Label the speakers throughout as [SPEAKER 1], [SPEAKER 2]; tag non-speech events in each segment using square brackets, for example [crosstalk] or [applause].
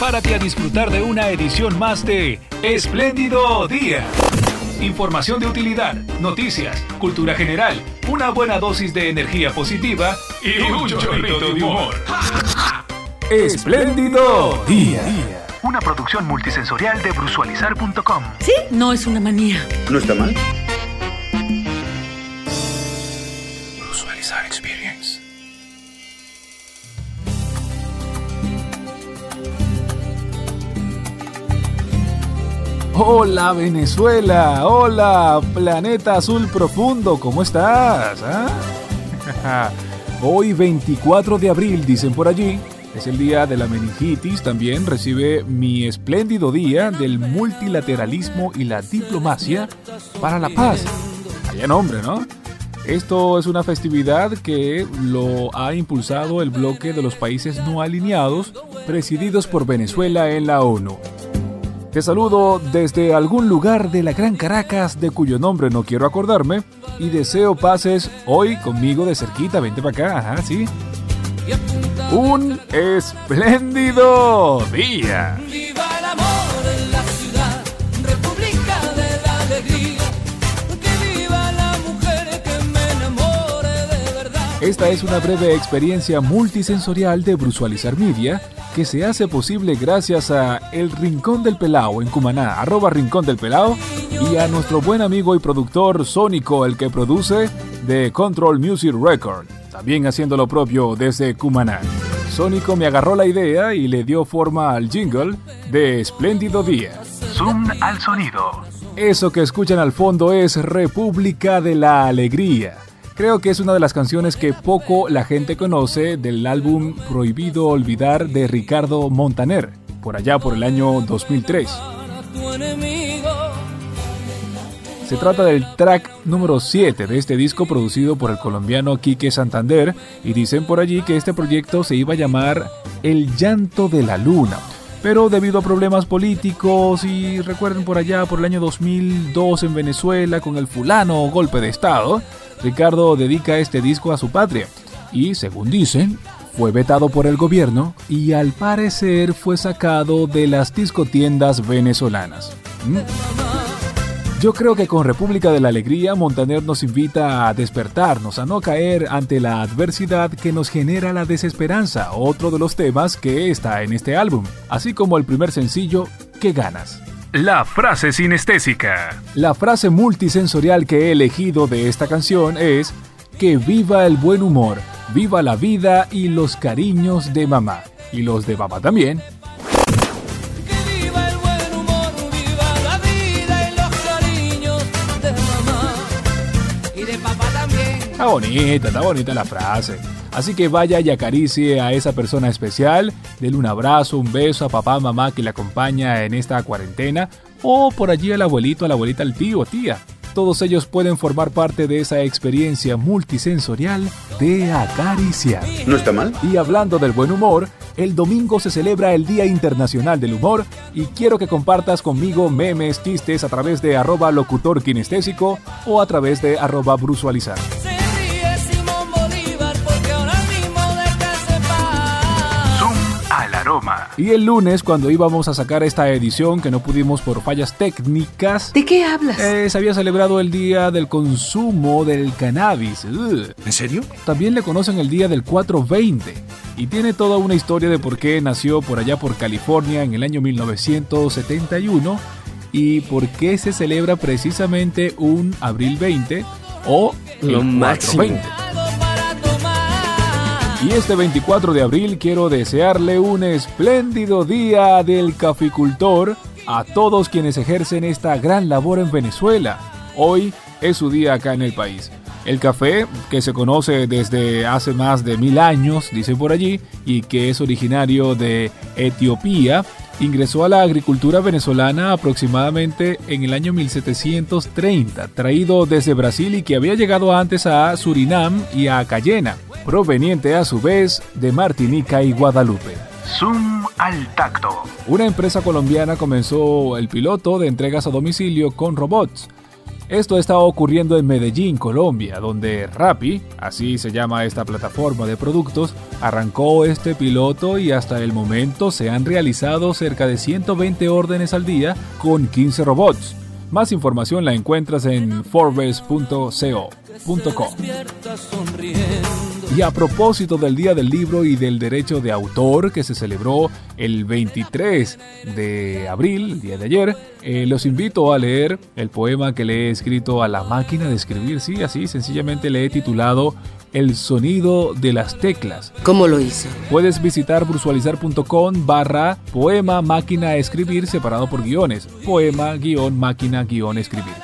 [SPEAKER 1] prepárate a disfrutar de una edición más de Espléndido Día. Información de utilidad, noticias, cultura general, una buena dosis de energía positiva y un chorrito de humor. Espléndido Día. Una producción multisensorial de brusualizar.com.
[SPEAKER 2] Sí, no es una manía.
[SPEAKER 3] ¿No está mal?
[SPEAKER 1] Hola Venezuela, hola planeta azul profundo, ¿cómo estás? ah? [laughs] Hoy 24 de abril, dicen por allí, es el día de la meningitis, también recibe mi espléndido día del multilateralismo y la diplomacia para la paz. Vaya nombre, ¿no? Esto es una festividad que lo ha impulsado el bloque de los países no alineados, presididos por Venezuela en la ONU. Te saludo desde algún lugar de la Gran Caracas de cuyo nombre no quiero acordarme y deseo pases hoy conmigo de cerquita, vente para acá, ajá, sí. Un espléndido día.
[SPEAKER 4] Viva el amor en la ciudad, República de la Alegría. Que viva la mujer que me enamore de verdad.
[SPEAKER 1] Esta es una breve experiencia multisensorial de Brusualizar Media que se hace posible gracias a El Rincón del Pelao en Cumaná, arroba Rincón del Pelao, y a nuestro buen amigo y productor Sónico, el que produce de Control Music Record, también haciendo lo propio desde Cumaná. Sónico me agarró la idea y le dio forma al jingle de Espléndido Día. Zoom al sonido. Eso que escuchan al fondo es República de la Alegría. Creo que es una de las canciones que poco la gente conoce del álbum Prohibido Olvidar de Ricardo Montaner, por allá por el año 2003.
[SPEAKER 4] Tu enemigo.
[SPEAKER 1] Se trata del track número 7 de este disco producido por el colombiano Quique Santander y dicen por allí que este proyecto se iba a llamar El Llanto de la Luna. Pero debido a problemas políticos y recuerden por allá por el año 2002 en Venezuela con el fulano golpe de estado, Ricardo dedica este disco a su patria y, según dicen, fue vetado por el gobierno y al parecer fue sacado de las discotiendas venezolanas. ¿Mm? Yo creo que con República de la Alegría Montaner nos invita a despertarnos, a no caer ante la adversidad que nos genera la desesperanza, otro de los temas que está en este álbum, así como el primer sencillo, ¿Qué ganas? La frase sinestésica. La frase multisensorial que he elegido de esta canción es que viva el buen humor, viva la vida y los cariños de mamá. Y los de papá también.
[SPEAKER 4] Que viva el buen humor, viva la vida y los cariños de mamá. Y de papá también.
[SPEAKER 1] Está bonita, está bonita la frase. Así que vaya y acaricie a esa persona especial, denle un abrazo, un beso a papá, mamá que le acompaña en esta cuarentena, o por allí al abuelito, a la abuelita, al tío, tía. Todos ellos pueden formar parte de esa experiencia multisensorial de acariciar.
[SPEAKER 3] ¿No está mal?
[SPEAKER 1] Y hablando del buen humor, el domingo se celebra el Día Internacional del Humor y quiero que compartas conmigo memes, chistes a través de arroba locutor kinestésico o a través de arroba brusualizar. Y el lunes, cuando íbamos a sacar esta edición que no pudimos por fallas técnicas,
[SPEAKER 2] ¿De qué hablas?
[SPEAKER 1] eh, se había celebrado el Día del Consumo del Cannabis. Ugh.
[SPEAKER 3] ¿En serio?
[SPEAKER 1] También le conocen el Día del 420 y tiene toda una historia de por qué nació por allá por California en el año 1971 y por qué se celebra precisamente un abril 20 o el
[SPEAKER 3] Lo máximo.
[SPEAKER 1] 420.
[SPEAKER 4] Algo para tomar.
[SPEAKER 1] Y este 24 de abril quiero desearle un espléndido día del caficultor a todos quienes ejercen esta gran labor en Venezuela. Hoy es su día acá en el país. El café, que se conoce desde hace más de mil años, dice por allí, y que es originario de Etiopía, ingresó a la agricultura venezolana aproximadamente en el año 1730, traído desde Brasil y que había llegado antes a Surinam y a Cayena, proveniente a su vez de Martinica y Guadalupe. Zoom al tacto. Una empresa colombiana comenzó el piloto de entregas a domicilio con robots. Esto está ocurriendo en Medellín, Colombia, donde Rappi, así se llama esta plataforma de productos, arrancó este piloto y hasta el momento se han realizado cerca de 120 órdenes al día con 15 robots. Más información la encuentras en forbes.co.com. Y a propósito del Día del Libro y del Derecho de Autor que se celebró el 23 de abril, el día de ayer, eh, los invito a leer el poema que le he escrito a la máquina de escribir. Sí, así sencillamente le he titulado El sonido de las teclas.
[SPEAKER 2] ¿Cómo lo hizo?
[SPEAKER 1] Puedes visitar brusualizar.com barra poema máquina escribir separado por guiones. Poema guion máquina guion escribir.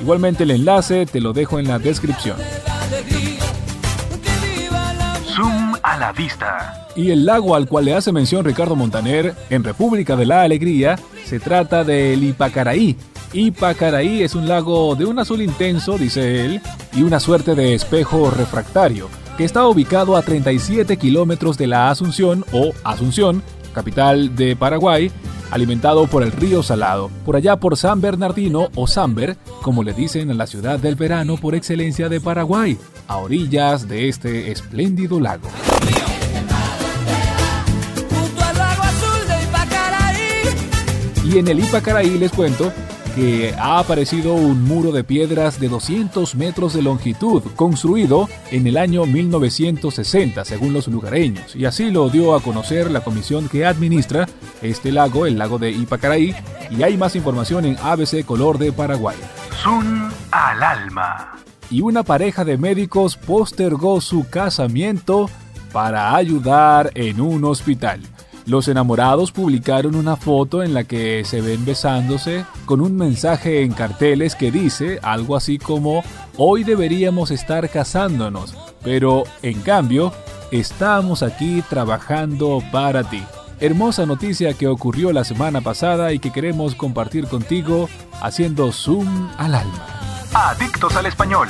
[SPEAKER 1] Igualmente el enlace te lo dejo en la descripción. Vista. Y el lago al cual le hace mención Ricardo Montaner en República de la Alegría se trata del Ipacaraí. Ipacaraí es un lago de un azul intenso, dice él, y una suerte de espejo refractario, que está ubicado a 37 kilómetros de la Asunción o Asunción, capital de Paraguay, alimentado por el río Salado, por allá por San Bernardino o Samber, como le dicen en la ciudad del verano por excelencia de Paraguay, a orillas de este espléndido lago. Y en el Ipacaraí les cuento que ha aparecido un muro de piedras de 200 metros de longitud, construido en el año 1960, según los lugareños, y así lo dio a conocer la comisión que administra este lago, el lago de Ipacaraí, y hay más información en ABC Color de Paraguay. Sun al alma. Y una pareja de médicos postergó su casamiento para ayudar en un hospital. Los enamorados publicaron una foto en la que se ven besándose con un mensaje en carteles que dice algo así como hoy deberíamos estar casándonos, pero en cambio estamos aquí trabajando para ti. Hermosa noticia que ocurrió la semana pasada y que queremos compartir contigo haciendo zoom al alma. Adictos al español.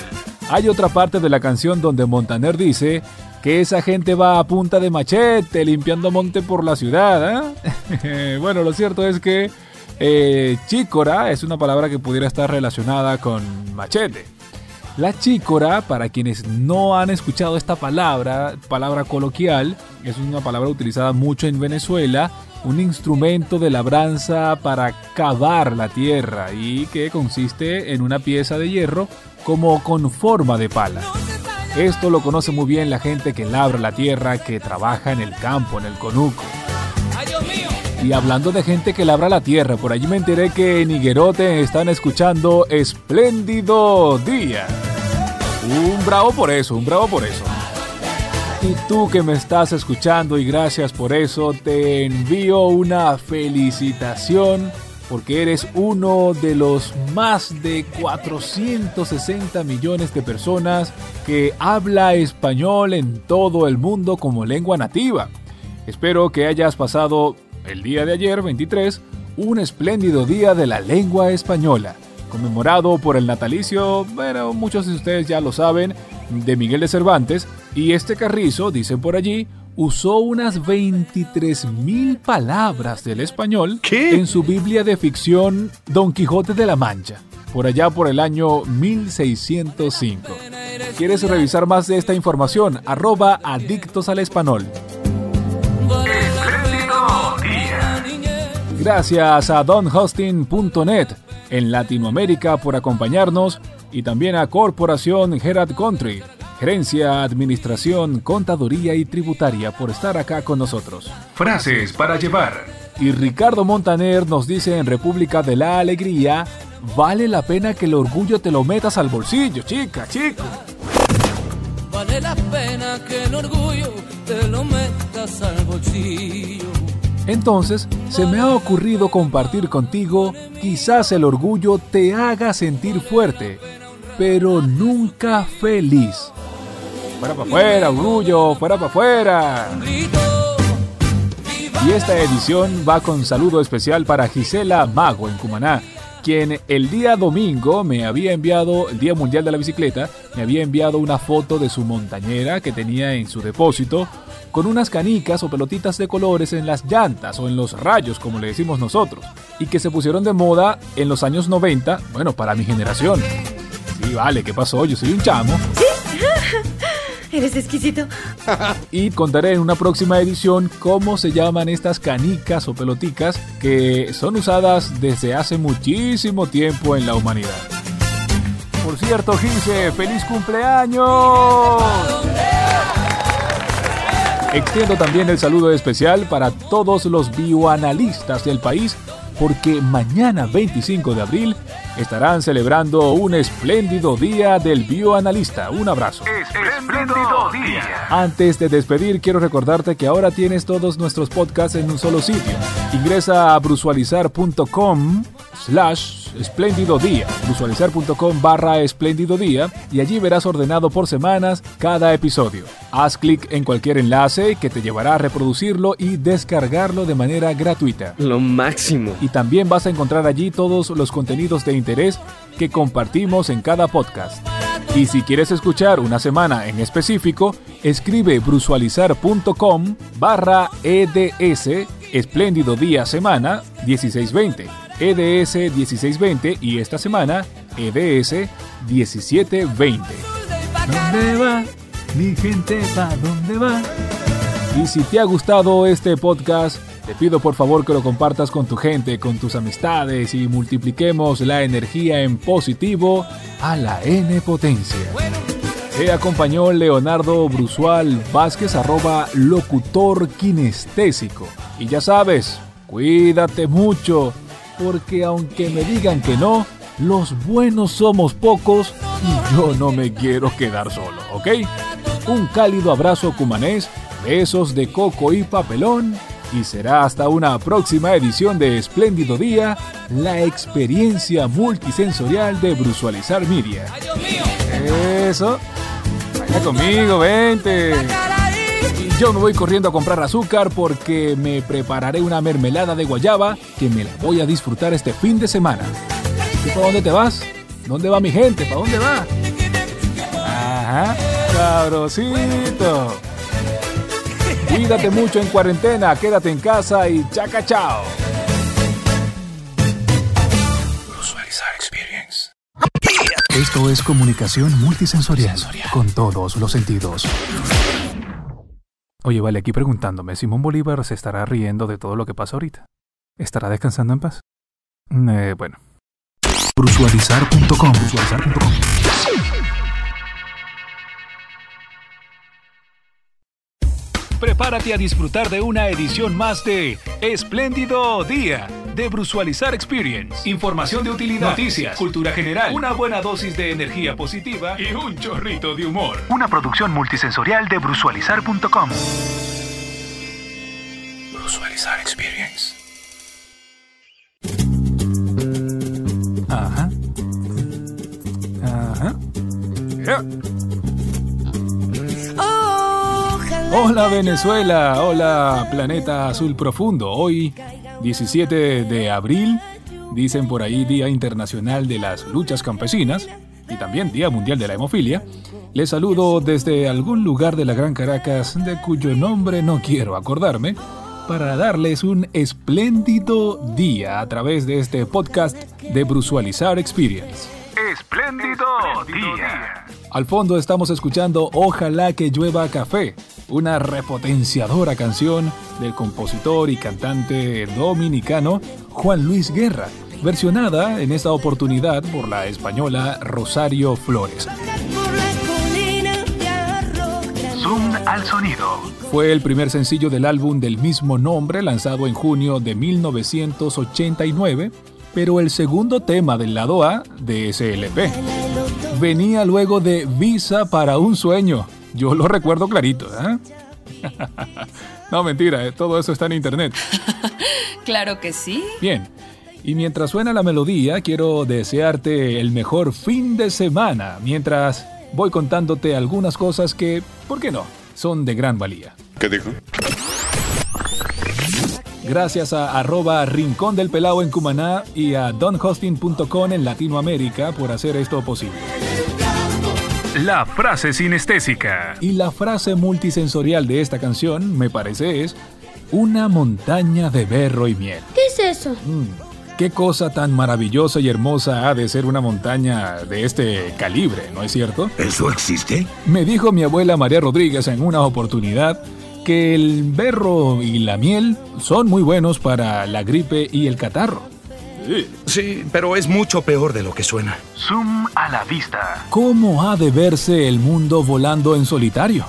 [SPEAKER 1] Hay otra parte de la canción donde Montaner dice que esa gente va a punta de machete limpiando monte por la ciudad. ¿eh? [laughs] bueno, lo cierto es que eh, chícora es una palabra que pudiera estar relacionada con machete. La chícora, para quienes no han escuchado esta palabra, palabra coloquial, es una palabra utilizada mucho en Venezuela, un instrumento de labranza para cavar la tierra y que consiste en una pieza de hierro como con forma de pala. Esto lo conoce muy bien la gente que labra la tierra, que trabaja en el campo, en el conuco. Y hablando de gente que labra la tierra, por allí me enteré que en Higuerote están escuchando Espléndido Día. Un bravo por eso, un bravo por eso. Y tú que me estás escuchando y gracias por eso, te envío una felicitación porque eres uno de los más de 460 millones de personas que habla español en todo el mundo como lengua nativa. Espero que hayas pasado el día de ayer, 23, un espléndido día de la lengua española, conmemorado por el natalicio, bueno, muchos de ustedes ya lo saben, de Miguel de Cervantes, y este carrizo, dicen por allí, usó unas 23.000 palabras del español en su Biblia de ficción Don Quijote de la Mancha, por allá por el año 1605. ¿Quieres revisar más de esta información? Arroba adictos al español. Gracias a donhosting.net en Latinoamérica por acompañarnos y también a Corporación Gerard Country Gerencia, Administración, Contaduría y Tributaria por estar acá con nosotros. Frases para llevar. Y Ricardo Montaner nos dice en República de la Alegría, vale la pena que el orgullo te lo metas al bolsillo, chica, chico.
[SPEAKER 4] Vale la pena que el orgullo te lo metas al bolsillo.
[SPEAKER 1] Entonces, se me ha ocurrido compartir contigo, quizás el orgullo te haga sentir fuerte, pero nunca feliz. Fuera para afuera, orgullo, fuera para afuera. Y esta edición va con saludo especial para Gisela Mago en Cumaná, quien el día domingo me había enviado, el Día Mundial de la Bicicleta, me había enviado una foto de su montañera que tenía en su depósito con unas canicas o pelotitas de colores en las llantas o en los rayos, como le decimos nosotros, y que se pusieron de moda en los años 90, bueno, para mi generación. vale, ¿qué pasó? Yo soy un chamo. [laughs]
[SPEAKER 2] Eres exquisito. [laughs]
[SPEAKER 1] Y contaré en una próxima edición cómo se llaman estas canicas o peloticas que son usadas desde hace muchísimo tiempo en la humanidad. Por cierto, Gise, feliz cumpleaños. Extiendo también el saludo especial para todos los bioanalistas del país porque mañana 25 de abril estarán celebrando un espléndido día del bioanalista. Un abrazo.
[SPEAKER 3] Espléndido día.
[SPEAKER 1] Antes de despedir, quiero recordarte que ahora tienes todos nuestros podcasts en un solo sitio. Ingresa a brusualizar.com slash espléndido día, brusualizar.com barra espléndido día y allí verás ordenado por semanas cada episodio. Haz clic en cualquier enlace que te llevará a reproducirlo y descargarlo de manera gratuita.
[SPEAKER 5] Lo máximo.
[SPEAKER 1] Y también vas a encontrar allí todos los contenidos de interés que compartimos en cada podcast. Y si quieres escuchar una semana en específico, escribe brusualizar.com barra EDS Espléndido Día Semana 1620. EDS 1620 y esta semana EDS 1720. ¿Dónde va? Mi gente va, ¿dónde va? Y si te ha gustado este podcast, te pido por favor que lo compartas con tu gente, con tus amistades y multipliquemos la energía en positivo a la N potencia. Te acompañó Leonardo Brusual Vázquez, arroba locutor kinestésico. Y ya sabes, cuídate mucho, porque aunque me digan que no, los buenos somos pocos y yo no me quiero quedar solo, ¿ok? Un cálido abrazo cumanés, besos de coco y papelón y será hasta una próxima edición de Espléndido Día, la experiencia multisensorial de Brusualizar Media. Eso. Vaya conmigo, vente. Y yo me voy corriendo a comprar azúcar porque me prepararé una mermelada de guayaba que me la voy a disfrutar este fin de semana. ¿Y para dónde te vas? ¿Dónde va mi gente? ¿Para dónde va? Ajá, cabrosito. Cuídate mucho en cuarentena, quédate en casa y chaca chao. Esto es comunicación multisensorial con todos los sentidos. Oye, vale, aquí preguntándome, ¿Simón Bolívar se estará riendo de todo lo que pasa ahorita? ¿Estará descansando en paz? Eh, bueno. Brusualizar.com brusualizar.com. Prepárate a disfrutar de una edición más de Espléndido Día de Brusualizar Experience. Información de utilidad, noticias, cultura general, una buena dosis de energía positiva y un chorrito de humor.
[SPEAKER 3] Una producción multisensorial de brusualizar.com.
[SPEAKER 1] Brusualizar Experience. Ajá. Ajá. Hola Venezuela, hola Planeta Azul Profundo. Hoy, 17 de abril, dicen por ahí Día Internacional de las Luchas Campesinas y también Día Mundial de la Hemofilia. Les saludo desde algún lugar de la Gran Caracas de cuyo nombre no quiero acordarme para darles un espléndido día a través de este podcast de Brusualizar Experience.
[SPEAKER 3] Espléndido día.
[SPEAKER 1] Al fondo estamos escuchando Ojalá que llueva café, una repotenciadora canción del compositor y cantante dominicano Juan Luis Guerra, versionada en esta oportunidad por la española Rosario Flores.
[SPEAKER 3] Zoom al sonido.
[SPEAKER 1] Fue el primer sencillo del álbum del mismo nombre lanzado en junio de 1989, pero el segundo tema del lado A de ese LP. Venía luego de Visa para un sueño. Yo lo recuerdo clarito, ¿eh? [laughs] no, mentira, eh, todo eso está en internet. [laughs]
[SPEAKER 2] Claro que sí.
[SPEAKER 1] Bien, y mientras suena la melodía, quiero desearte el mejor fin de semana, mientras voy contándote algunas cosas que, ¿por qué no?, son de gran valía.
[SPEAKER 6] ¿Qué dijo?
[SPEAKER 1] Gracias a arroba Rincón del Pelao en Cumaná y a donhosting.com en Latinoamérica por hacer esto posible.
[SPEAKER 3] La frase sinestésica.
[SPEAKER 1] Y la frase multisensorial de esta canción, me parece, es una montaña de berro y miel.
[SPEAKER 7] ¿Qué es eso?
[SPEAKER 1] Mm, Qué cosa tan maravillosa y hermosa ha de ser una montaña de este calibre, ¿no es cierto?
[SPEAKER 5] ¿Eso existe?
[SPEAKER 1] Me dijo mi abuela María Rodríguez en una oportunidad que el berro y la miel son muy buenos para la gripe y el catarro.
[SPEAKER 5] Sí, pero es mucho peor de lo que suena.
[SPEAKER 3] Zoom a la vista.
[SPEAKER 1] ¿Cómo ha de verse el mundo volando en solitario?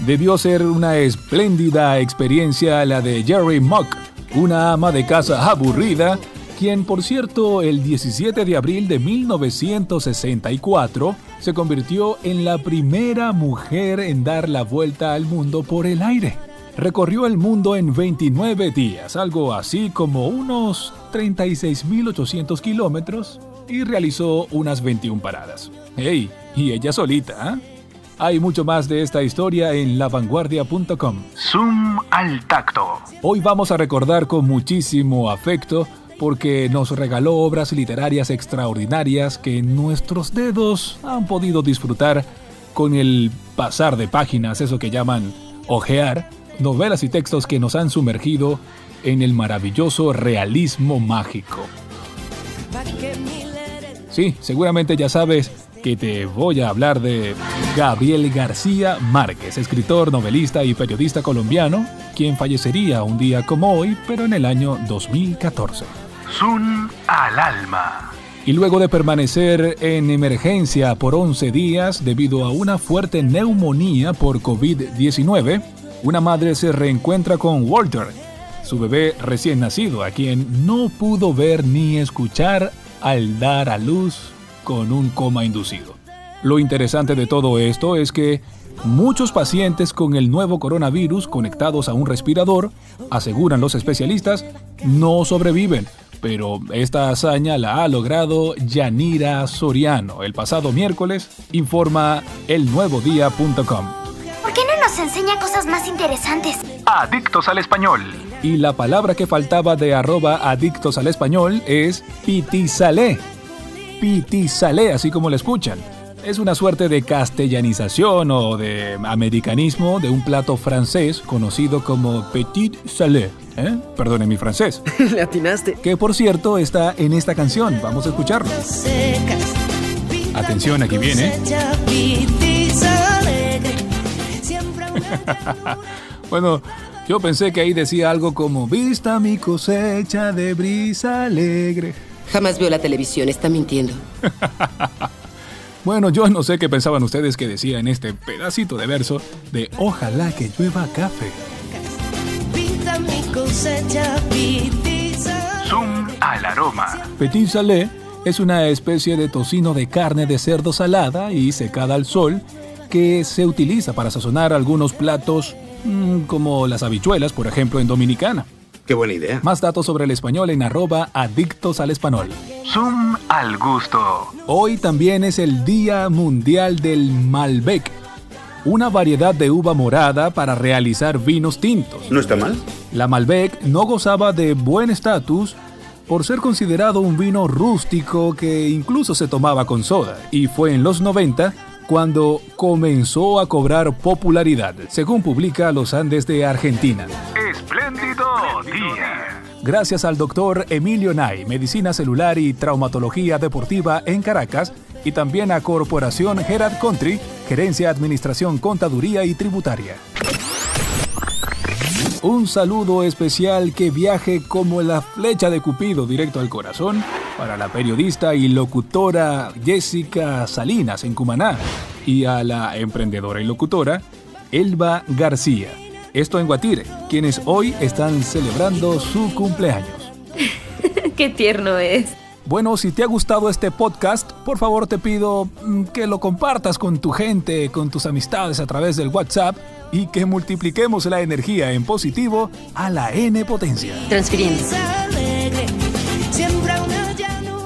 [SPEAKER 1] Debió ser una espléndida experiencia la de Jerry Mock, una ama de casa aburrida, quien por cierto el 17 de abril de 1964 se convirtió en la primera mujer en dar la vuelta al mundo por el aire. Recorrió el mundo en 29 días, algo así como unos 36.800 kilómetros, y realizó unas 21 paradas. ¡Ey! Y ella solita, ¿ah? Hay mucho más de esta historia en lavanguardia.com.
[SPEAKER 3] Zoom al tacto.
[SPEAKER 1] Hoy vamos a recordar con muchísimo afecto porque nos regaló obras literarias extraordinarias que nuestros dedos han podido disfrutar con el pasar de páginas, eso que llaman ojear, novelas y textos que nos han sumergido en el maravilloso realismo mágico. Sí, seguramente ya sabes que te voy a hablar de Gabriel García Márquez, escritor, novelista y periodista colombiano, quien fallecería un día como hoy, pero en el año 2014.
[SPEAKER 3] Zoom al alma.
[SPEAKER 1] Y luego de permanecer en emergencia por 11 días debido a una fuerte neumonía por COVID-19, una madre se reencuentra con Walter, su bebé recién nacido, a quien no pudo ver ni escuchar al dar a luz con un coma inducido. Lo interesante de todo esto es que muchos pacientes con el nuevo coronavirus conectados a un respirador, aseguran los especialistas, no sobreviven. Pero esta hazaña la ha logrado Yanira Soriano el pasado miércoles, informa elnuevodía.com.
[SPEAKER 6] ¿Por qué no nos enseña cosas más interesantes?
[SPEAKER 3] Adictos al español.
[SPEAKER 1] Y la palabra que faltaba de arroba adictos al español es pitizalé. Pitizalé, así como lo escuchan. Es una suerte de castellanización o de americanismo de un plato francés conocido como petit salé. ¿Eh? Perdone mi francés. [laughs]
[SPEAKER 7] Le atinaste.
[SPEAKER 1] Que por cierto está en esta canción. Vamos a escucharlo. Atención, aquí viene. [laughs] bueno, yo pensé que ahí decía algo como Vista mi cosecha de brisa alegre.
[SPEAKER 7] Jamás veo la televisión, está mintiendo. [laughs]
[SPEAKER 1] Bueno, yo no sé qué pensaban ustedes que decía en este pedacito de verso de Ojalá que llueva café.
[SPEAKER 3] Zoom al aroma.
[SPEAKER 1] Petit salé es una especie de tocino de carne de cerdo salada y secada al sol que se utiliza para sazonar algunos platos mm, como las habichuelas, por ejemplo, en Dominicana.
[SPEAKER 5] Qué buena idea.
[SPEAKER 1] Más datos sobre el español en arroba adictos al español.
[SPEAKER 3] Zoom al gusto.
[SPEAKER 1] Hoy también es el Día Mundial del Malbec, una variedad de uva morada para realizar vinos tintos.
[SPEAKER 5] ¿No está mal?
[SPEAKER 1] La Malbec no gozaba de buen estatus por ser considerado un vino rústico que incluso se tomaba con soda, y fue en los 90 cuando comenzó a cobrar popularidad, según publica Los Andes de Argentina. Gracias al doctor Emilio Nay, Medicina Celular y Traumatología Deportiva en Caracas, y también a Corporación Gerard Country, Gerencia, Administración, Contaduría y Tributaria. Un saludo especial que viaje como la flecha de Cupido directo al corazón para la periodista y locutora Jessica Salinas en Cumaná y a la emprendedora y locutora Elba García. Esto en Guatire, quienes hoy están celebrando su cumpleaños. [laughs]
[SPEAKER 2] Qué tierno es.
[SPEAKER 1] Bueno, si te ha gustado este podcast, por favor te pido mm, que lo compartas con tu gente, con tus amistades a través del WhatsApp y que multipliquemos la energía en positivo a la N potencia.
[SPEAKER 2] Transfiriendo.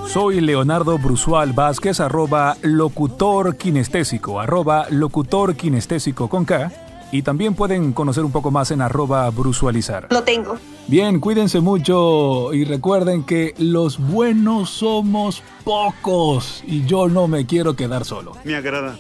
[SPEAKER 1] Soy Leonardo Brusual Vázquez, arroba locutor kinestésico, arroba locutor kinestésico con K. Y también pueden conocer un poco más en arroba brusualizar.
[SPEAKER 2] Lo tengo.
[SPEAKER 1] Bien, cuídense mucho y recuerden que los buenos somos pocos y yo no me quiero quedar solo.
[SPEAKER 5] Me agrada.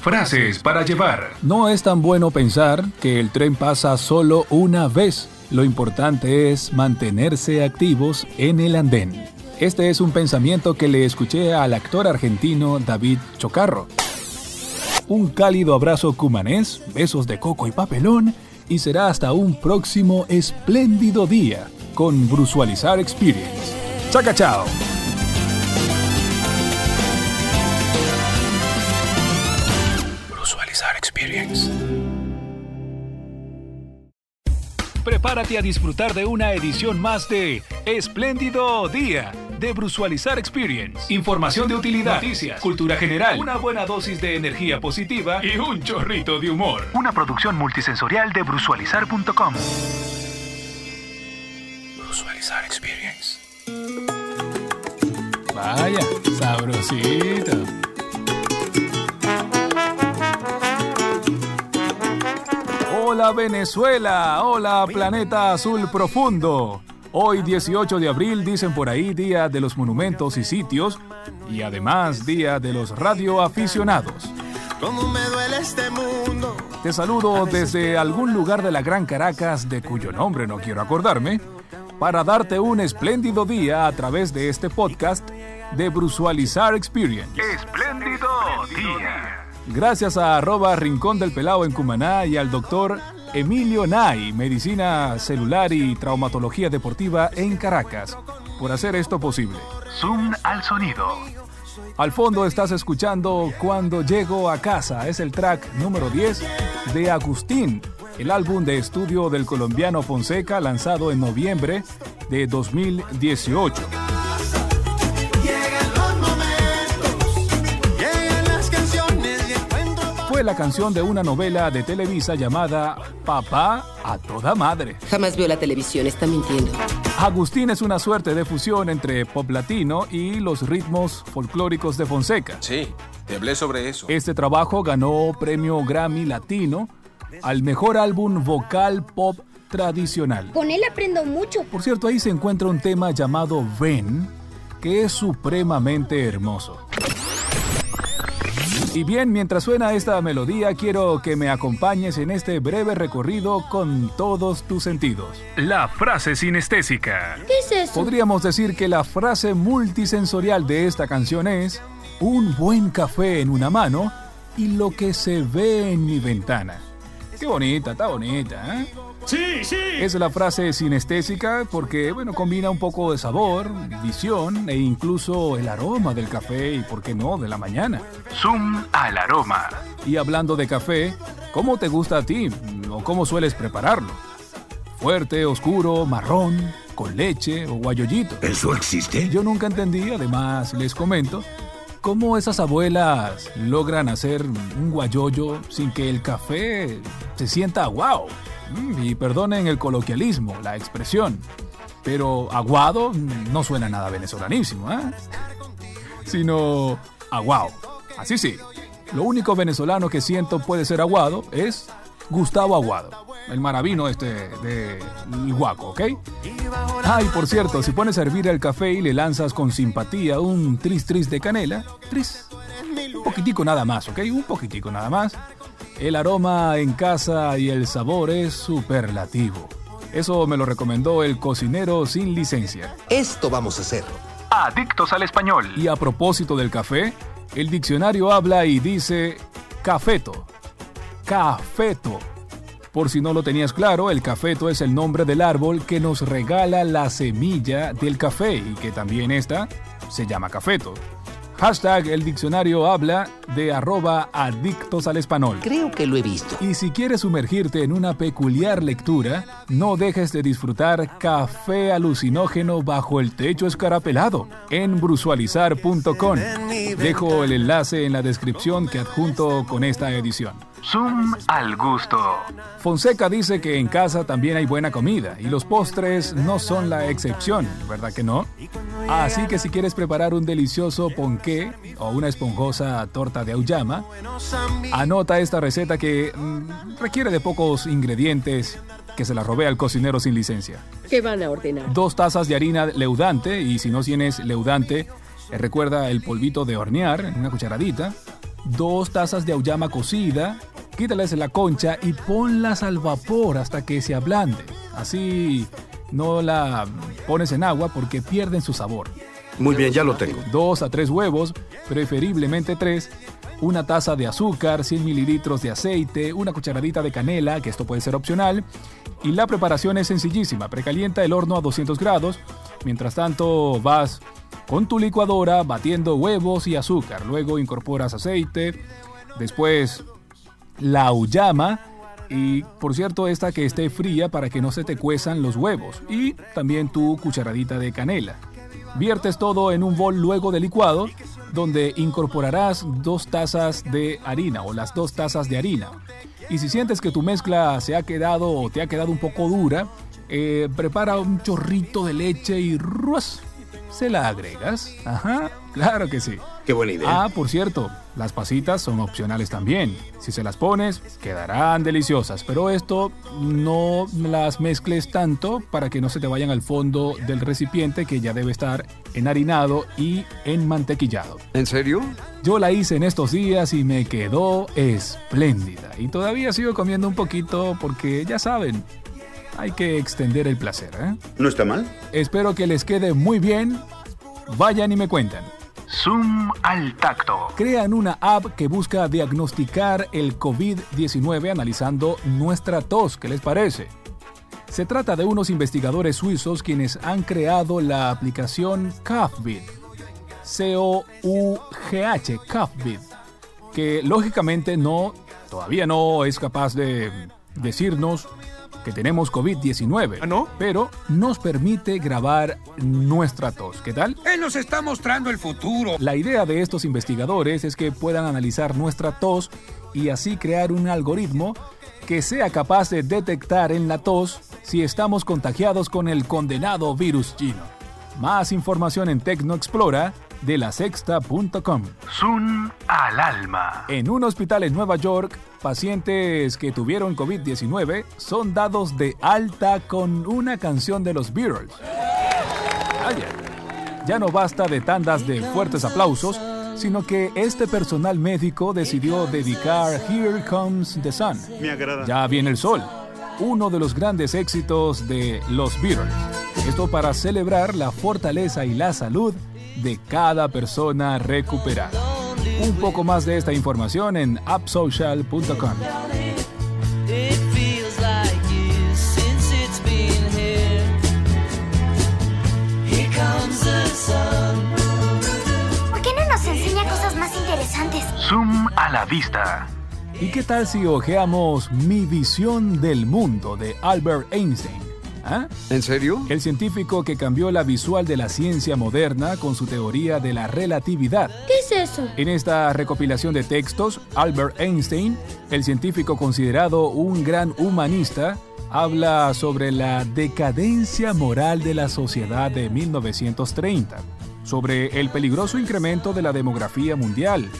[SPEAKER 3] Frases para llevar.
[SPEAKER 1] No es tan bueno pensar que el tren pasa solo una vez Lo importante es mantenerse activos en el andén. Este es un pensamiento que le escuché al actor argentino David Chocarro. Un cálido abrazo cumanés, besos de coco y papelón, y será hasta un próximo espléndido día con Brusualizar Experience. ¡Chaca, chao! Brusualizar Experience. Prepárate a disfrutar de una edición más de Espléndido Día de Brusualizar Experience. Información de utilidad, noticias, cultura general, una buena dosis de energía positiva y un chorrito de humor.
[SPEAKER 3] Una producción multisensorial de brusualizar.com.
[SPEAKER 1] Brusualizar Experience. Vaya, sabrosito. Hola Venezuela, hola planeta azul profundo. Hoy 18 de abril dicen por ahí Día de los Monumentos y Sitios y además Día de los Radioaficionados.
[SPEAKER 8] Cómo me duele este mundo.
[SPEAKER 1] Te saludo desde algún lugar de la Gran Caracas de cuyo nombre no quiero acordarme para darte un espléndido día a través de este podcast de Brusualizar Experience.
[SPEAKER 3] Espléndido día.
[SPEAKER 1] Gracias a arroba Rincón del Pelao en Cumaná y al doctor Emilio Nay, Medicina Celular y Traumatología Deportiva en Caracas, por hacer esto posible.
[SPEAKER 3] Zoom al sonido.
[SPEAKER 1] Al fondo estás escuchando Cuando llego a casa, es el track número 10 de Agustín, el álbum de estudio del colombiano Fonseca lanzado en noviembre de 2018. Fue la canción de una novela de Televisa llamada Papá a toda madre.
[SPEAKER 7] Jamás vio la televisión, está mintiendo.
[SPEAKER 1] Agustín es una suerte de fusión entre pop latino y los ritmos folclóricos de Fonseca.
[SPEAKER 9] Sí, te hablé sobre eso.
[SPEAKER 1] Este trabajo ganó premio Grammy Latino al mejor álbum vocal pop tradicional.
[SPEAKER 6] Con él aprendo mucho.
[SPEAKER 1] Por cierto, ahí se encuentra un tema llamado Ven, que es supremamente hermoso. Y bien, mientras suena esta melodía, quiero que me acompañes en este breve recorrido con todos tus sentidos.
[SPEAKER 3] La frase sinestésica.
[SPEAKER 6] ¿Qué es eso?
[SPEAKER 1] Podríamos decir que la frase multisensorial de esta canción es un buen café en una mano y lo que se ve en mi ventana. Qué bonita, está bonita, ¿eh?
[SPEAKER 5] Sí, sí.
[SPEAKER 1] Es la frase sinestésica porque, bueno, combina un poco de sabor, visión e incluso el aroma del café y, por qué no, de la mañana.
[SPEAKER 3] Zoom al aroma.
[SPEAKER 1] Y hablando de café, ¿cómo te gusta a ti o cómo sueles prepararlo? ¿Fuerte, oscuro, marrón, con leche o guayollito?
[SPEAKER 5] ¿Eso existe?
[SPEAKER 1] Yo nunca entendí, además les comento, cómo esas abuelas logran hacer un guayoyo sin que el café se sienta aguado. Mm, Y perdonen el coloquialismo, la expresión, pero aguado mm, no suena nada venezolanísimo, ¿eh? [laughs] Sino aguao. Así sí, lo único venezolano que siento puede ser aguado es Gustavo Aguado, el maravino este de El Guaco, ¿ok? Ay, por cierto, si pones a hervir el café y le lanzas con simpatía un tris tris de canela, tris, un poquitico nada más, ¿ok? Un poquitico nada más. El aroma en casa y el sabor es superlativo. Eso me lo recomendó el cocinero sin licencia.
[SPEAKER 8] Esto vamos a hacer.
[SPEAKER 3] Adictos al español.
[SPEAKER 1] Y a propósito del café, el diccionario habla y dice cafeto. Cafeto. Por si no lo tenías claro, el cafeto es el nombre del árbol que nos regala la semilla del café y que también esta se llama cafeto. Hashtag el diccionario habla de arroba adictos al español.
[SPEAKER 8] Creo que lo he visto.
[SPEAKER 1] Y si quieres sumergirte en una peculiar lectura, no dejes de disfrutar café alucinógeno bajo el techo escarapelado en brusualizar.com. Dejo el enlace en la descripción que adjunto con esta edición.
[SPEAKER 3] Zoom al gusto.
[SPEAKER 1] Fonseca dice que en casa también hay buena comida y los postres no son la excepción, ¿verdad que no? Así que si quieres preparar un delicioso ponqué o una esponjosa torta de auyama, anota esta receta que mm, requiere de pocos ingredientes que se la robé al cocinero sin licencia.
[SPEAKER 7] ¿Qué van a ordenar?
[SPEAKER 1] Dos tazas de harina leudante y si no tienes leudante, eh, recuerda el polvito de hornear en una cucharadita. Dos tazas de auyama cocida, quítales la concha y ponlas al vapor hasta que se ablande. Así no la pones en agua porque pierden su sabor.
[SPEAKER 5] Muy bien, ya lo tengo.
[SPEAKER 1] Dos a tres huevos, preferiblemente tres, una taza de azúcar, 100 mililitros de aceite, una cucharadita de canela, que esto puede ser opcional, y la preparación es sencillísima. Precalienta el horno a 200 grados. Mientras tanto, vas con tu licuadora batiendo huevos y azúcar. Luego incorporas aceite. Después la auyama. Y por cierto, esta que esté fría para que no se te cuezan los huevos. Y también tu cucharadita de canela. Viertes todo en un bol luego de licuado, donde incorporarás dos tazas de harina o las dos tazas de harina. Y si sientes que tu mezcla se ha quedado o te ha quedado un poco dura, eh, prepara un chorrito de leche y ¡ruas! se la agregas. Ajá, claro que sí.
[SPEAKER 5] Qué buena idea.
[SPEAKER 1] Ah, por cierto, las pasitas son opcionales también. Si se las pones, quedarán deliciosas, pero esto no las mezcles tanto para que no se te vayan al fondo del recipiente que ya debe estar enharinado y enmantequillado.
[SPEAKER 5] ¿En serio?
[SPEAKER 1] Yo la hice en estos días y me quedó espléndida. Y todavía sigo comiendo un poquito porque ya saben, hay que extender el placer. ¿eh?
[SPEAKER 10] ¿No está mal?
[SPEAKER 1] Espero que les quede muy bien. Vayan y me cuentan.
[SPEAKER 3] Zoom al tacto.
[SPEAKER 1] Crean una app que busca diagnosticar el COVID-19 analizando nuestra tos. ¿Qué les parece? Se trata de unos investigadores suizos quienes han creado la aplicación CoughBeat. C-O-U-G-H, CoughBeat. Que lógicamente no, todavía no es capaz de decirnos que tenemos COVID-19.
[SPEAKER 5] ¿Ah, no?
[SPEAKER 1] Pero nos permite grabar nuestra tos. ¿Qué tal?
[SPEAKER 5] Él nos está mostrando el futuro.
[SPEAKER 1] La idea de estos investigadores es que puedan analizar nuestra tos y así crear un algoritmo que sea capaz de detectar en la tos si estamos contagiados con el condenado virus chino. Más información en Tecnoexplora de la sexta.com.
[SPEAKER 3] Zoom al alma.
[SPEAKER 1] En un hospital en Nueva York, pacientes que tuvieron COVID-19 son dados de alta con una canción de los Beatles. Vaya. Ya no basta de tandas de fuertes aplausos, sino que este personal médico decidió dedicar Here Comes the Sun.
[SPEAKER 10] Me agrada.
[SPEAKER 1] Ya viene el sol, uno de los grandes éxitos de los Beatles. Esto para celebrar la fortaleza y la salud de cada persona recuperada. Un poco más de esta información en appsocial.com.
[SPEAKER 6] ¿Por qué no nos enseña cosas más interesantes?
[SPEAKER 3] Zoom a la vista.
[SPEAKER 1] ¿Y qué tal si hojeamos Mi visión del mundo de Albert Einstein? ¿Ah?
[SPEAKER 5] ¿En serio?
[SPEAKER 1] El científico que cambió la visual de la ciencia moderna con su teoría de la relatividad.
[SPEAKER 11] ¿Qué es eso?
[SPEAKER 1] En esta recopilación de textos, Albert Einstein, el científico considerado un gran humanista, habla sobre la decadencia moral de la sociedad de 1930, sobre el peligroso incremento de la demografía mundial,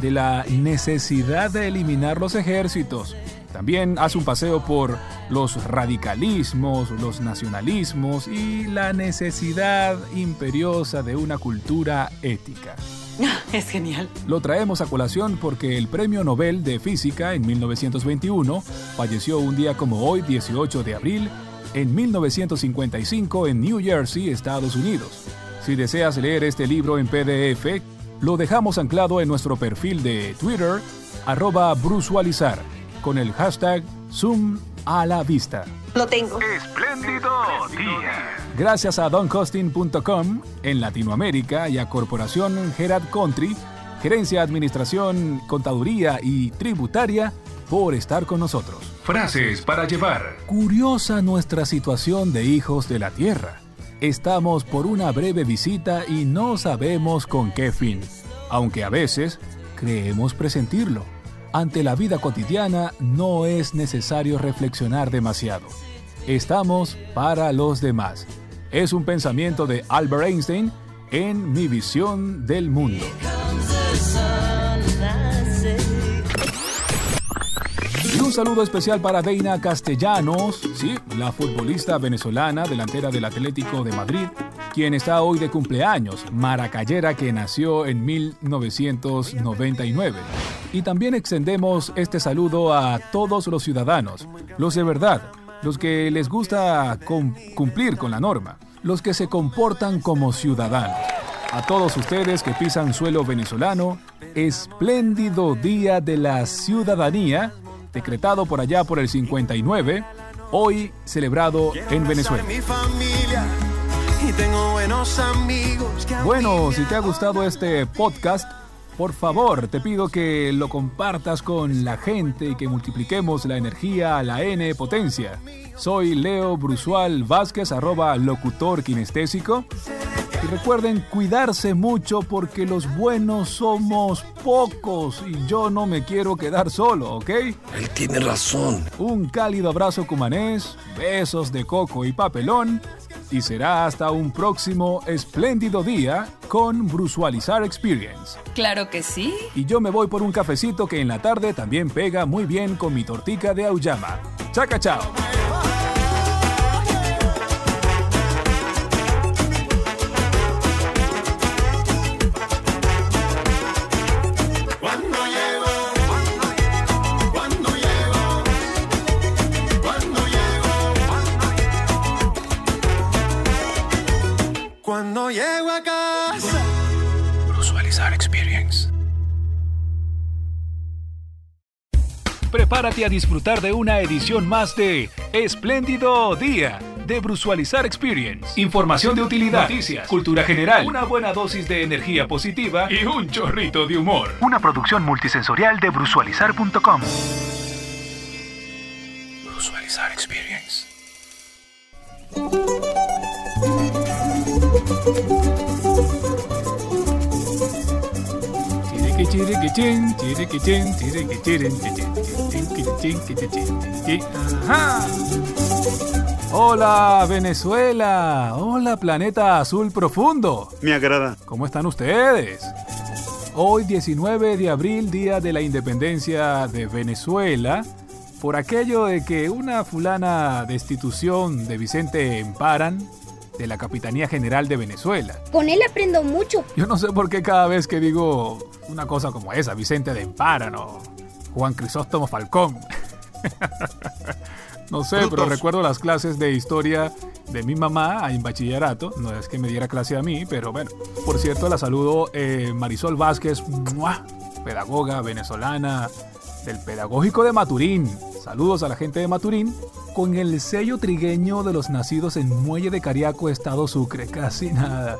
[SPEAKER 1] de la necesidad de eliminar los ejércitos. También hace un paseo por los radicalismos, los nacionalismos y la necesidad imperiosa de una cultura ética. [laughs]
[SPEAKER 12] Es genial.
[SPEAKER 1] Lo traemos a colación porque el Premio Nobel de Física en 1921 falleció un día como hoy, 18 de abril, en 1955 en New Jersey, Estados Unidos. Si deseas leer este libro en PDF, lo dejamos anclado en nuestro perfil de Twitter, arroba brusualizar, con el hashtag Zoom a la vista.
[SPEAKER 12] Lo tengo.
[SPEAKER 3] Espléndido día.
[SPEAKER 1] Gracias a doncosting.com en Latinoamérica y a Corporación Gerard Country, Gerencia, Administración, Contaduría y Tributaria por estar con nosotros.
[SPEAKER 3] Frases para llevar.
[SPEAKER 1] Curiosa nuestra situación de hijos de la Tierra. Estamos por una breve visita y no sabemos con qué fin, aunque a veces creemos presentirlo. Ante la vida cotidiana no es necesario reflexionar demasiado. Estamos para los demás. Es un pensamiento de Albert Einstein en Mi visión del mundo. Y un saludo especial para Deina Castellanos, sí, la futbolista venezolana delantera del Atlético de Madrid, quien está hoy de cumpleaños, maracayera que nació en 1999. Y también extendemos este saludo a todos los ciudadanos, los de verdad, los que les gusta cum- cumplir con la norma, los que se comportan como ciudadanos. A todos ustedes que pisan suelo venezolano, espléndido Día de la Ciudadanía, decretado por allá por el 59, hoy celebrado en Venezuela. Bueno, si te ha gustado este podcast, por favor, te pido que lo compartas con la gente y que multipliquemos la energía a la N potencia. Soy Leo Brusual Vázquez, arroba locutor kinestésico. Y recuerden cuidarse mucho porque los buenos somos pocos y yo no me quiero quedar solo, ¿ok?
[SPEAKER 5] Él tiene razón.
[SPEAKER 1] Un cálido abrazo cumanés, besos de coco y papelón, y será hasta un próximo espléndido día con Brusualizar Experience.
[SPEAKER 2] Claro que sí.
[SPEAKER 1] Y yo me voy por un cafecito que en la tarde también pega muy bien con mi tortica de auyama. Chaca chao. Prepárate a disfrutar de una edición más de Espléndido Día de Brusualizar Experience. Información de utilidad, noticias, cultura general, una buena dosis de energía positiva y un chorrito de humor.
[SPEAKER 3] Una producción multisensorial de brusualizar.com. Brusualizar Experience.
[SPEAKER 1] Chiriqui, chiriqui, chin, Hola Venezuela, hola planeta azul profundo.
[SPEAKER 10] Me agrada.
[SPEAKER 1] ¿Cómo están ustedes? Hoy 19 de abril, día de la independencia de Venezuela, por aquello de que una fulana destitución de Vicente Emparan, de la Capitanía General de Venezuela.
[SPEAKER 11] Con él aprendo mucho.
[SPEAKER 1] Yo no sé por qué cada vez que digo una cosa como esa, Vicente de Emparan Juan Crisóstomo Falcón. [laughs] no sé, pero recuerdo las clases de historia de mi mamá en bachillerato. No es que me diera clase a mí, pero bueno. Por cierto, la saludo eh, Marisol Vázquez, ¡mua! pedagoga venezolana del Pedagógico de Maturín. Saludos a la gente de Maturín con el sello trigueño de los nacidos en Muelle de Cariaco, Estado Sucre. Casi nada.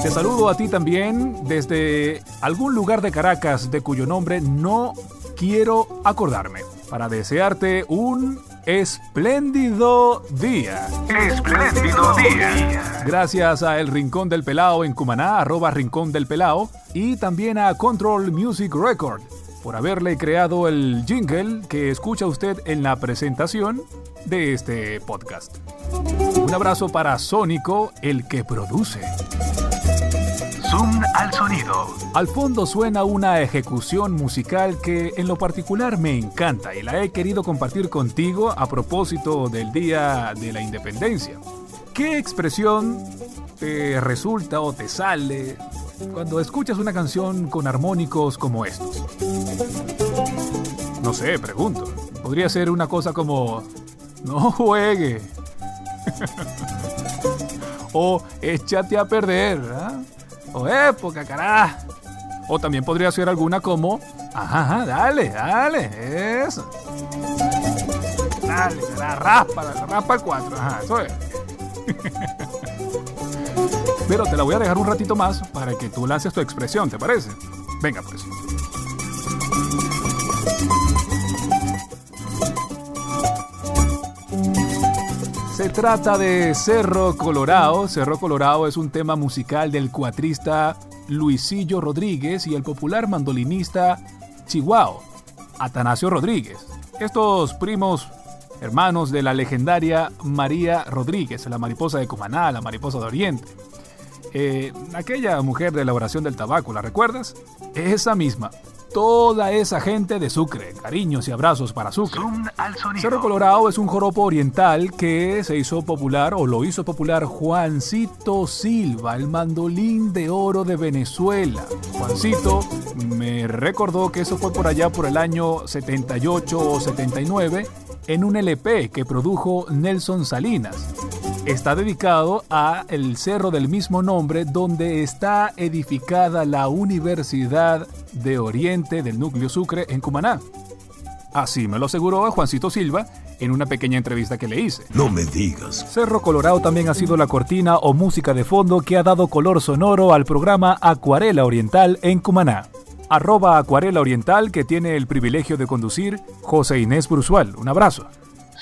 [SPEAKER 1] Te saludo a ti también desde algún lugar de Caracas de cuyo nombre no quiero acordarme para desearte un espléndido día.
[SPEAKER 3] Espléndido día.
[SPEAKER 1] Gracias a El Rincón del Pelao en Cumaná, arroba Rincón del Pelao, y también a Control Music Record por haberle creado el jingle que escucha usted en la presentación de este podcast. Un abrazo para Sónico, el que produce.
[SPEAKER 3] Zoom al sonido.
[SPEAKER 1] Al fondo suena una ejecución musical que en lo particular me encanta y la he querido compartir contigo a propósito del Día de la Independencia. ¿Qué expresión te resulta o te sale cuando escuchas una canción con armónicos como estos? No sé, pregunto. Podría ser una cosa como... No juegue. [laughs] o échate a perder. ¿ah? O época, carajo. O también podría ser alguna como, ajá, dale, dale, eso. Dale, la raspa, raspa el 4, ajá, eso es. [laughs] Pero te la voy a dejar un ratito más para que tú lances tu expresión, ¿te parece? Venga pues. Se trata de Cerro Colorado. Cerro Colorado es un tema musical del cuatrista Luisillo Rodríguez y el popular mandolinista Chihuahua, Atanasio Rodríguez. Estos primos hermanos de la legendaria María Rodríguez, la mariposa de Cumaná, la mariposa de Oriente. Eh, aquella mujer de la oración del tabaco, ¿la recuerdas? Esa misma. Toda esa gente de Sucre. Cariños y abrazos para Sucre. Cerro Colorado es un joropo oriental que se hizo popular o lo hizo popular Juancito Silva, el mandolín de oro de Venezuela. Juancito me recordó que eso fue por allá por el año 78 o 79 en un LP que produjo Nelson Salinas. Está dedicado a el cerro del mismo nombre donde está edificada la Universidad de Oriente del Núcleo Sucre en Cumaná. Así me lo aseguró Juancito Silva en una pequeña entrevista que le hice.
[SPEAKER 10] No me digas.
[SPEAKER 1] Cerro Colorado también ha sido la cortina o música de fondo que ha dado color sonoro al programa Acuarela Oriental en Cumaná. Arroba Acuarela Oriental que tiene el privilegio de conducir José Inés Brusual. Un abrazo.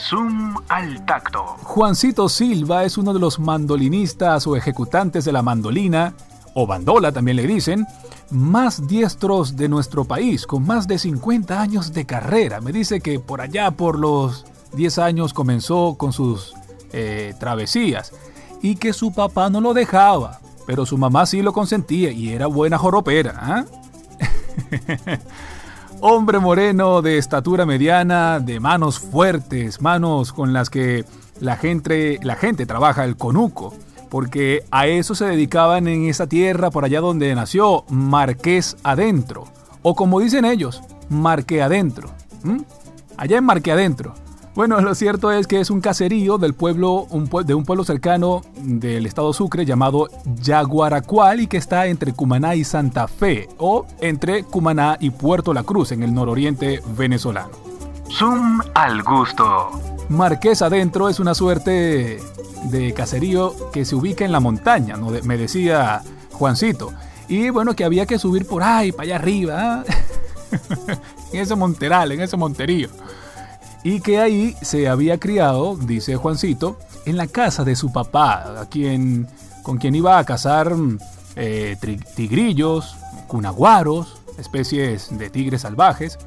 [SPEAKER 3] Zoom al tacto.
[SPEAKER 1] Juancito Silva es uno de los mandolinistas o ejecutantes de la mandolina, o bandola también le dicen, más diestros de nuestro país, con más de 50 años de carrera. Me dice que por allá, por los 10 años, comenzó con sus eh, travesías y que su papá no lo dejaba, pero su mamá sí lo consentía y era buena joropera. ¿ah? [laughs] Hombre moreno de estatura mediana, de manos fuertes, manos con las que la gente, la gente trabaja el conuco, porque a eso se dedicaban en esa tierra por allá donde nació, Marqués Adentro, o como dicen ellos, Marque Adentro. Allá en Marque Adentro. Bueno, lo cierto es que es un caserío del pueblo, un pue- de un pueblo cercano del estado Sucre llamado Yaguaracual y que está entre Cumaná y Santa Fe, o entre Cumaná y Puerto La Cruz en el nororiente venezolano.
[SPEAKER 3] Zoom al gusto.
[SPEAKER 1] Marqués Adentro es una suerte de caserío que se ubica en la montaña, ¿no? Me decía Juancito. Y bueno, que había que subir por ahí, para allá arriba, ¿ah? [laughs] en ese monteral, en ese monterío. Y que ahí se había criado, dice Juancito, en la casa de su papá, a quien, con quien iba a cazar mm, eh, tigrillos, cunaguaros, especies de tigres salvajes,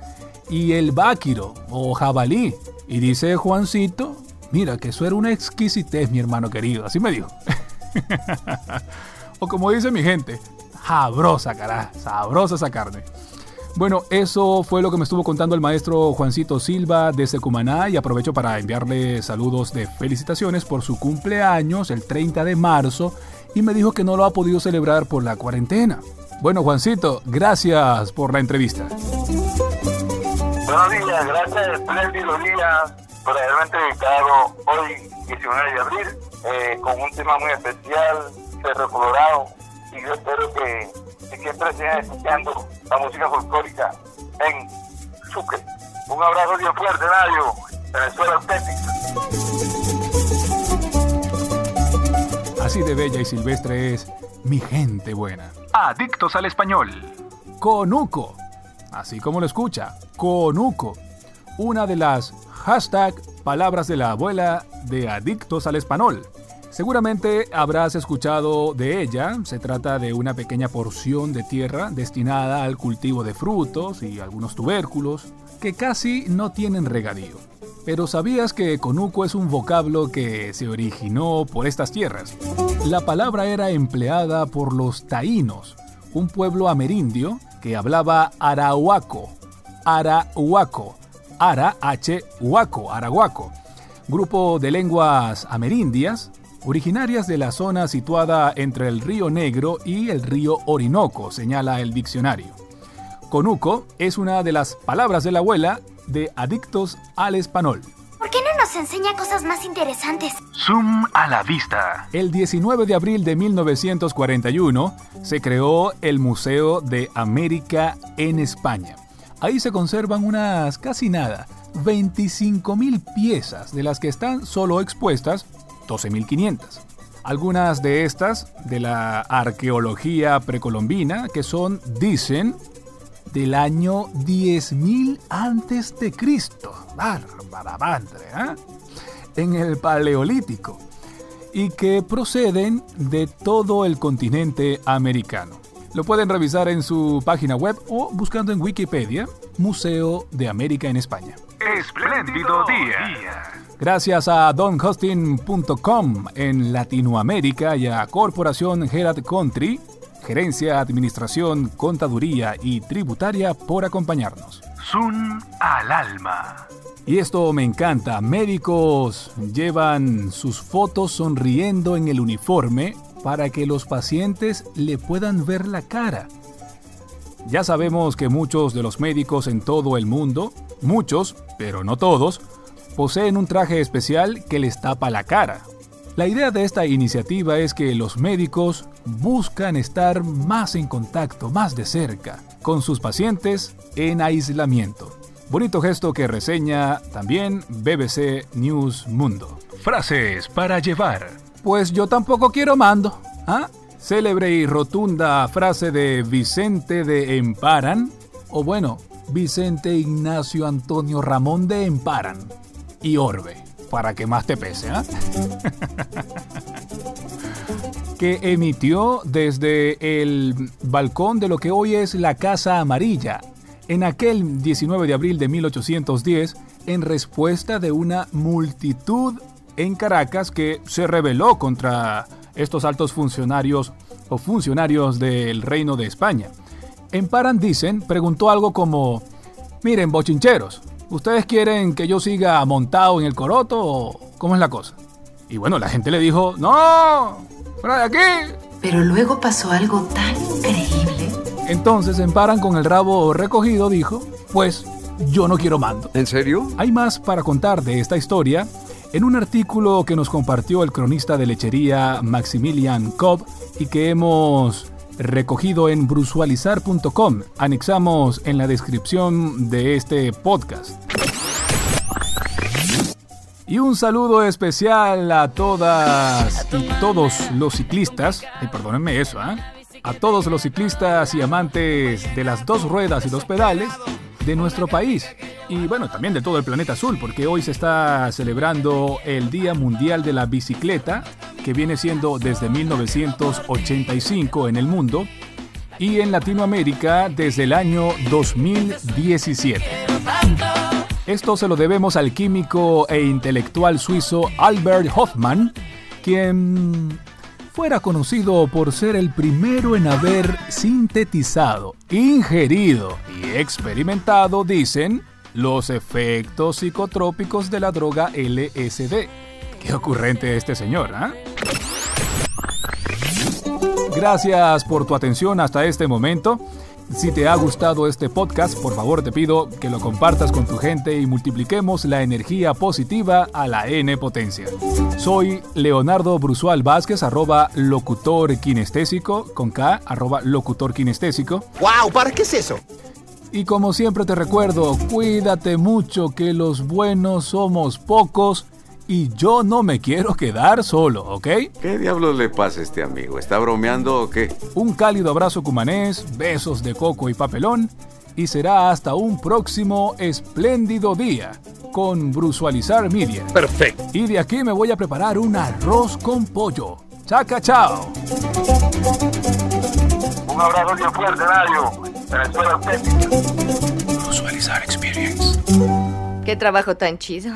[SPEAKER 1] y el báquiro o jabalí. Y dice Juancito, mira que eso era una exquisitez, mi hermano querido, así me dijo. [laughs] o como dice mi gente, sabrosa, carajo, sabrosa esa carne. Bueno, eso fue lo que me estuvo contando el maestro Juancito Silva desde Cumaná y aprovecho para enviarle saludos de felicitaciones por su cumpleaños el 30 de marzo y me dijo que no lo ha podido celebrar por la cuarentena. Bueno, Juancito, gracias por la entrevista.
[SPEAKER 11] Buenos días, gracias, espléndido día por haberme entrevistado hoy, 19 de abril, eh, con un tema muy especial, Cerro Colorado, y yo espero que, que siempre sigan escuchando la música folclórica en Sucre. Un abrazo bien fuerte, Mario, Venezuela auténtica.
[SPEAKER 1] Así de bella y silvestre es mi gente buena.
[SPEAKER 3] Adictos al español.
[SPEAKER 1] Conuco, así como lo escucha, Conuco, una de las hashtag palabras de la abuela de Adictos al Español. Seguramente habrás escuchado de ella, se trata de una pequeña porción de tierra destinada al cultivo de frutos y algunos tubérculos que casi no tienen regadío. Pero ¿sabías que conuco es un vocablo que se originó por estas tierras? La palabra era empleada por los taínos, un pueblo amerindio que hablaba arahuaco, arahuaco, ara h huaco, arahuaco, grupo de lenguas amerindias originarias de la zona situada entre el río Negro y el río Orinoco, señala el diccionario. Conuco es una de las palabras de la abuela de adictos al español.
[SPEAKER 6] ¿Por qué no nos enseña cosas más interesantes?
[SPEAKER 3] Zoom a la vista.
[SPEAKER 1] El 19 de abril de 1941 se creó el Museo de América en España. Ahí se conservan unas casi nada, 25.000 piezas, de las que están solo expuestas 12.500. Algunas de estas de la arqueología precolombina que son, dicen, del año 10.000 antes de Cristo. Bárbara madre, ¿ah? En el Paleolítico. Y que proceden de todo el continente americano. Lo pueden revisar en su página web o buscando en Wikipedia Museo de América en España.
[SPEAKER 3] Espléndido día.
[SPEAKER 1] Gracias a donhosting.com en Latinoamérica y a Corporación Gerard Country, Gerencia, Administración, Contaduría y Tributaria por acompañarnos.
[SPEAKER 3] Zoom al alma.
[SPEAKER 1] Y esto me encanta, médicos llevan sus fotos sonriendo en el uniforme para que los pacientes le puedan ver la cara. Ya sabemos que muchos de los médicos en todo el mundo, muchos, pero no todos, poseen un traje especial que les tapa la cara. La idea de esta iniciativa es que los médicos buscan estar más en contacto, más de cerca, con sus pacientes en aislamiento. Bonito gesto que reseña también BBC News Mundo.
[SPEAKER 3] Frases para llevar.
[SPEAKER 1] Pues yo tampoco quiero mando. ¿ah? Célebre y rotunda frase de Vicente de Emparan, o bueno, Vicente Ignacio Antonio Ramón de Emparan y Orbe, para que más te pese, ¿ah? [laughs] que emitió desde el balcón de lo que hoy es la Casa Amarilla, en aquel 19 de abril de 1810, en respuesta de una multitud en Caracas que se rebeló contra estos altos funcionarios o funcionarios del Reino de España. En Paran dicen, preguntó algo como, miren, bochincheros, ¿ustedes quieren que yo siga montado en el coroto o cómo es la cosa? Y bueno, la gente le dijo, no, fuera de aquí.
[SPEAKER 10] Pero luego pasó algo tan increíble.
[SPEAKER 1] Entonces, en Paran con el rabo recogido, dijo, pues yo no quiero mando.
[SPEAKER 13] ¿En serio?
[SPEAKER 1] Hay más para contar de esta historia en un artículo que nos compartió el cronista de lechería Maximilian Cobb y que hemos recogido en brusualizar.com. Anexamos en la descripción de este podcast. Y un saludo especial a todas y todos los ciclistas, y perdónenme eso, ¿eh? a todos los ciclistas y amantes de las dos ruedas y los pedales de nuestro país y bueno, también de todo el planeta azul, porque hoy se está celebrando el Día Mundial de la Bicicleta, que viene siendo desde 1985 en el mundo y en Latinoamérica desde el año 2017. Esto se lo debemos al químico e intelectual suizo Albert Hoffmann, quien fuera conocido por ser el primero en haber sintetizado, ingerido y experimentado, dicen, los efectos psicotrópicos de la droga LSD. Qué ocurrente este señor, ¿ah? Gracias por tu atención hasta este momento. Si te ha gustado este podcast, por favor te pido que lo compartas con tu gente y multipliquemos la energía positiva a la N potencia. Soy Leonardo Brusual Vázquez, arroba locutor kinestésico, con K, arroba locutor kinestésico.
[SPEAKER 14] ¡Wow! ¿Para qué es eso?
[SPEAKER 1] Y como siempre te recuerdo, cuídate mucho que los buenos somos pocos y yo no me quiero quedar solo, ¿ok?
[SPEAKER 13] ¿Qué diablos le pasa a este amigo? ¿Está bromeando o qué?
[SPEAKER 1] Un cálido abrazo cumanés, besos de coco y papelón y será hasta un próximo espléndido día con Brusualizar Media.
[SPEAKER 5] Perfecto.
[SPEAKER 1] Y de aquí me voy a preparar un arroz con pollo. Chaca, chao.
[SPEAKER 11] Un abrazo bien fuerte, Dario. Venezuela
[SPEAKER 3] Brusualizar Experience.
[SPEAKER 2] Qué trabajo tan chido.